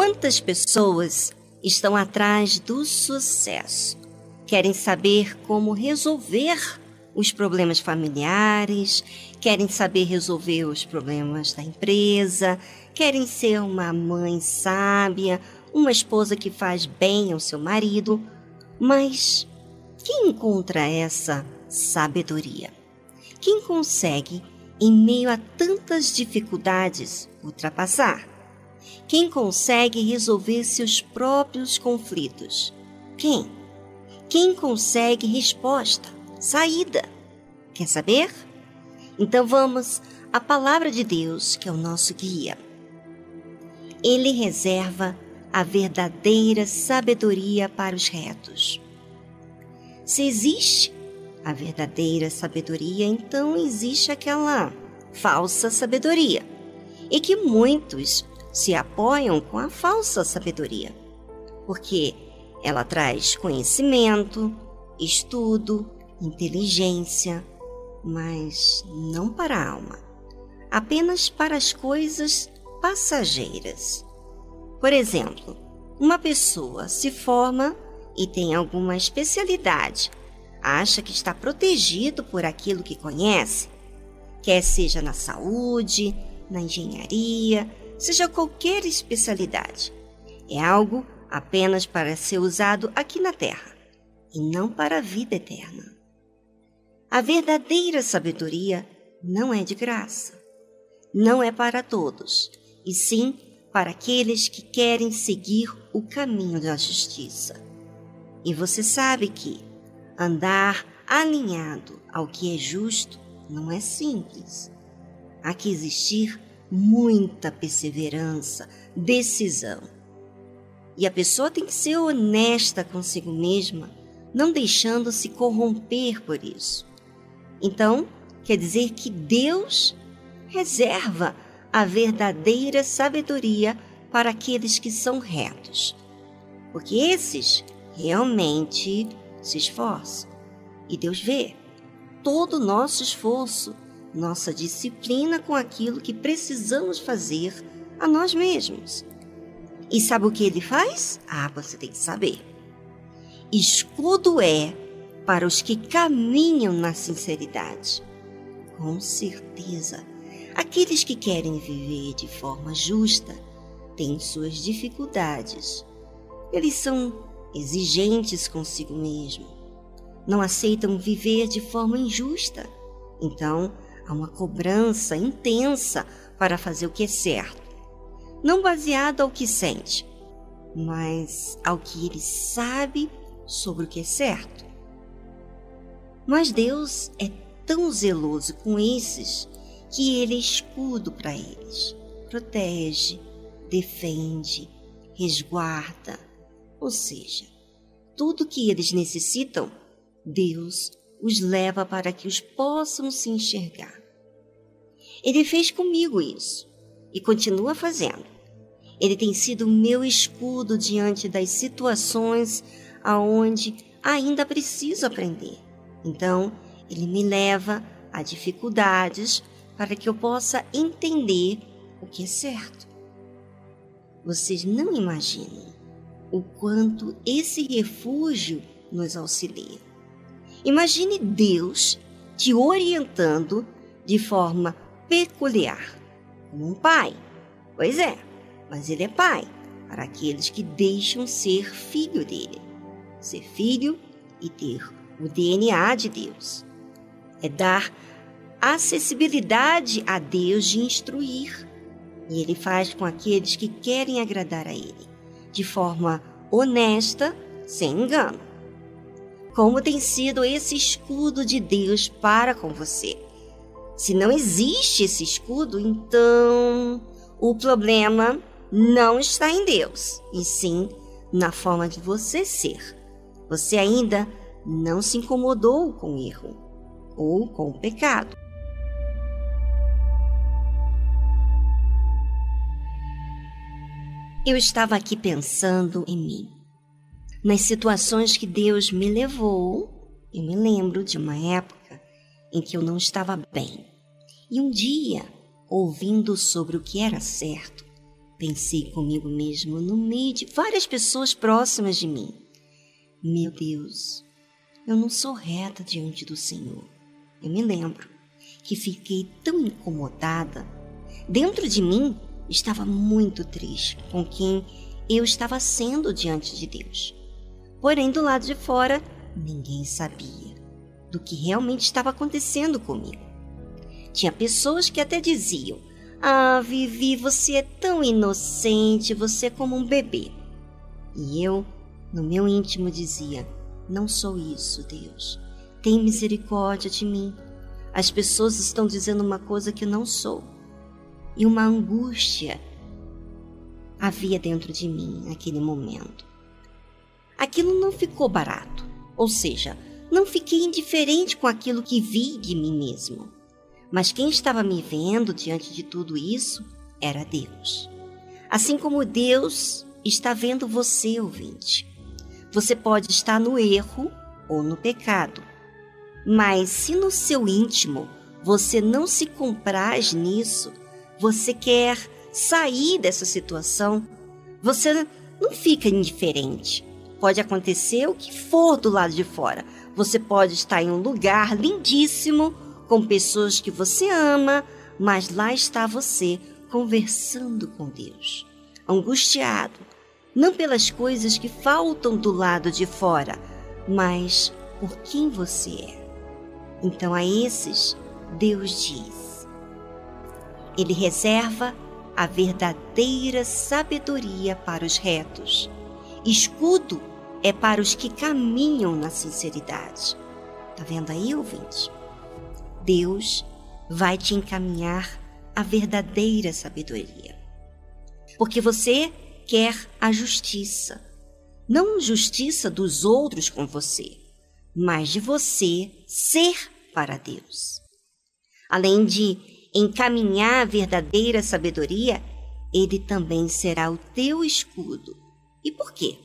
Quantas pessoas estão atrás do sucesso? Querem saber como resolver os problemas familiares, querem saber resolver os problemas da empresa, querem ser uma mãe sábia, uma esposa que faz bem ao seu marido, mas quem encontra essa sabedoria? Quem consegue, em meio a tantas dificuldades, ultrapassar? Quem consegue resolver seus próprios conflitos? Quem? Quem consegue resposta, saída? Quer saber? Então vamos à palavra de Deus, que é o nosso guia. Ele reserva a verdadeira sabedoria para os retos. Se existe a verdadeira sabedoria, então existe aquela falsa sabedoria, e que muitos se apoiam com a falsa sabedoria, porque ela traz conhecimento, estudo, inteligência, mas não para a alma, apenas para as coisas passageiras. Por exemplo, uma pessoa se forma e tem alguma especialidade, acha que está protegido por aquilo que conhece, quer seja na saúde, na engenharia, seja qualquer especialidade. É algo apenas para ser usado aqui na Terra e não para a vida eterna. A verdadeira sabedoria não é de graça, não é para todos, e sim para aqueles que querem seguir o caminho da justiça. E você sabe que andar alinhado ao que é justo não é simples. Há que existir muita perseverança, decisão. E a pessoa tem que ser honesta consigo mesma, não deixando se corromper por isso. Então, quer dizer que Deus reserva a verdadeira sabedoria para aqueles que são retos, porque esses realmente se esforçam. E Deus vê todo o nosso esforço, nossa disciplina com aquilo que precisamos fazer a nós mesmos. E sabe o que ele faz? Ah, você tem que saber. Escudo é para os que caminham na sinceridade. Com certeza, aqueles que querem viver de forma justa têm suas dificuldades. Eles são exigentes consigo mesmo. Não aceitam viver de forma injusta. Então, há uma cobrança intensa para fazer o que é certo. Não baseado ao que sente, mas ao que ele sabe sobre o que é certo. Mas Deus é tão zeloso com esses que ele é escudo para eles, protege, defende, resguarda, ou seja, tudo que eles necessitam, Deus os leva para que os possam se enxergar. Ele fez comigo isso e continua fazendo. Ele tem sido meu escudo diante das situações aonde ainda preciso aprender. Então, ele me leva a dificuldades para que eu possa entender o que é certo. Vocês não imaginam o quanto esse refúgio nos auxilia. Imagine Deus te orientando de forma peculiar, um pai. Pois é, mas ele é pai para aqueles que deixam ser filho dele. Ser filho e ter o DNA de Deus. É dar acessibilidade a Deus de instruir. E Ele faz com aqueles que querem agradar a Ele, de forma honesta, sem engano. Como tem sido esse escudo de Deus para com você? Se não existe esse escudo, então o problema não está em Deus, e sim na forma de você ser. Você ainda não se incomodou com o erro ou com o pecado. Eu estava aqui pensando em mim, nas situações que Deus me levou. Eu me lembro de uma época em que eu não estava bem. E um dia, ouvindo sobre o que era certo, Pensei comigo mesmo no meio de várias pessoas próximas de mim. Meu Deus, eu não sou reta diante do Senhor. Eu me lembro que fiquei tão incomodada. Dentro de mim estava muito triste com quem eu estava sendo diante de Deus. Porém, do lado de fora, ninguém sabia do que realmente estava acontecendo comigo. Tinha pessoas que até diziam: Ah, Vivi, você é tão inocente, você é como um bebê. E eu no meu íntimo dizia: Não sou isso, Deus. Tem misericórdia de mim. As pessoas estão dizendo uma coisa que não sou. E uma angústia havia dentro de mim naquele momento. Aquilo não ficou barato, ou seja, não fiquei indiferente com aquilo que vi de mim mesmo. Mas quem estava me vendo diante de tudo isso era Deus. Assim como Deus está vendo você, ouvinte. Você pode estar no erro ou no pecado. Mas se no seu íntimo você não se compraz nisso, você quer sair dessa situação, você não fica indiferente. Pode acontecer o que for do lado de fora. Você pode estar em um lugar lindíssimo, com pessoas que você ama, mas lá está você conversando com Deus, angustiado, não pelas coisas que faltam do lado de fora, mas por quem você é. Então a esses, Deus diz: Ele reserva a verdadeira sabedoria para os retos. Escudo é para os que caminham na sinceridade. Tá vendo aí, ouvinte? Deus vai te encaminhar a verdadeira sabedoria. Porque você quer a justiça. Não justiça dos outros com você, mas de você ser para Deus. Além de encaminhar a verdadeira sabedoria, ele também será o teu escudo. E por quê?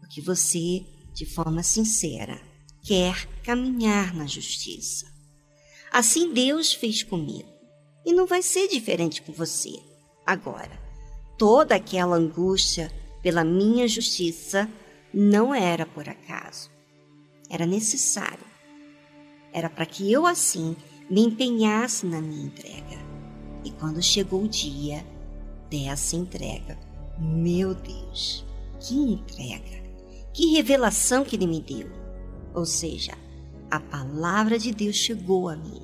Porque você, de forma sincera, quer caminhar na justiça. Assim Deus fez comigo, e não vai ser diferente com você. Agora, toda aquela angústia pela minha justiça não era por acaso. Era necessário. Era para que eu assim me empenhasse na minha entrega. E quando chegou o dia dessa entrega, meu Deus, que entrega! Que revelação que ele me deu! Ou seja, a palavra de Deus chegou a mim.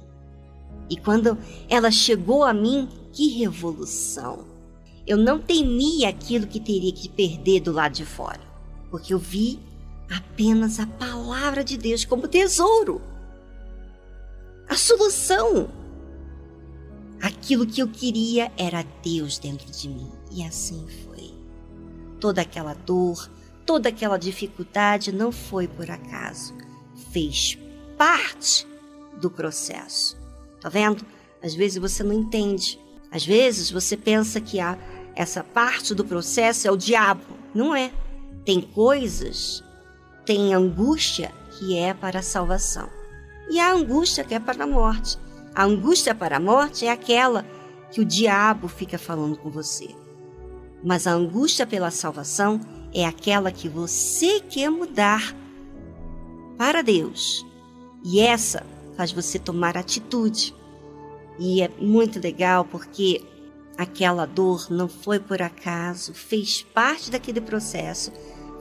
E quando ela chegou a mim, que revolução! Eu não temia aquilo que teria que perder do lado de fora, porque eu vi apenas a palavra de Deus como tesouro. A solução. Aquilo que eu queria era Deus dentro de mim. E assim foi. Toda aquela dor, toda aquela dificuldade não foi por acaso. Fez parte do processo. Tá vendo? Às vezes você não entende. Às vezes você pensa que a, essa parte do processo é o diabo. Não é. Tem coisas, tem angústia que é para a salvação. E a angústia que é para a morte. A angústia para a morte é aquela que o diabo fica falando com você. Mas a angústia pela salvação é aquela que você quer mudar para Deus. E essa faz você tomar atitude. E é muito legal porque aquela dor não foi por acaso, fez parte daquele processo,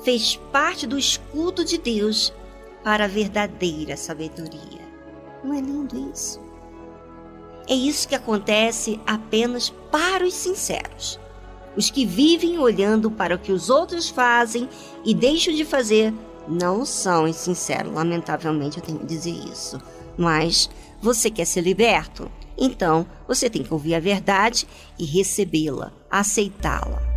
fez parte do escudo de Deus para a verdadeira sabedoria. Não é lindo isso? É isso que acontece apenas para os sinceros. Os que vivem olhando para o que os outros fazem e deixam de fazer não são sinceros. Lamentavelmente eu tenho que dizer isso. Mas você quer ser liberto? Então você tem que ouvir a verdade e recebê-la, aceitá-la.